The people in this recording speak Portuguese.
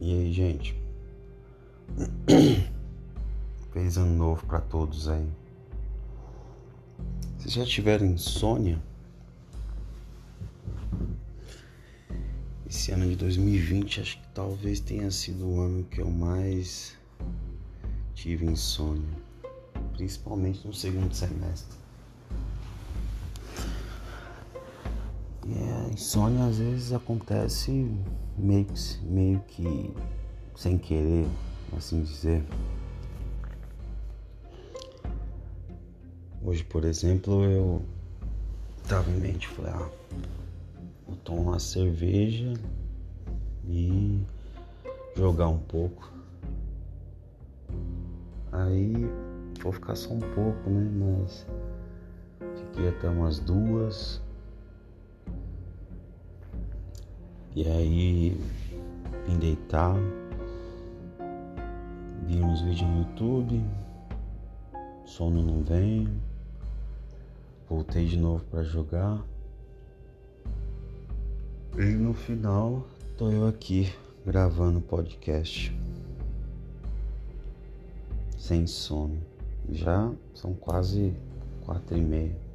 E aí, gente? Feliz ano novo para todos aí. Vocês já tiveram insônia? Esse ano de 2020 acho que talvez tenha sido o ano que eu mais tive insônia, principalmente no segundo semestre. Insônia às vezes acontece meio que, meio que sem querer, assim dizer. Hoje, por exemplo, eu tava em mente, falei, ah, vou tomar uma cerveja e jogar um pouco. Aí vou ficar só um pouco, né? Mas fiquei até umas duas. E aí vim deitar, vi uns vídeos no YouTube, sono não vem, voltei de novo para jogar. E no final tô eu aqui gravando podcast sem sono. Já são quase quatro e meia.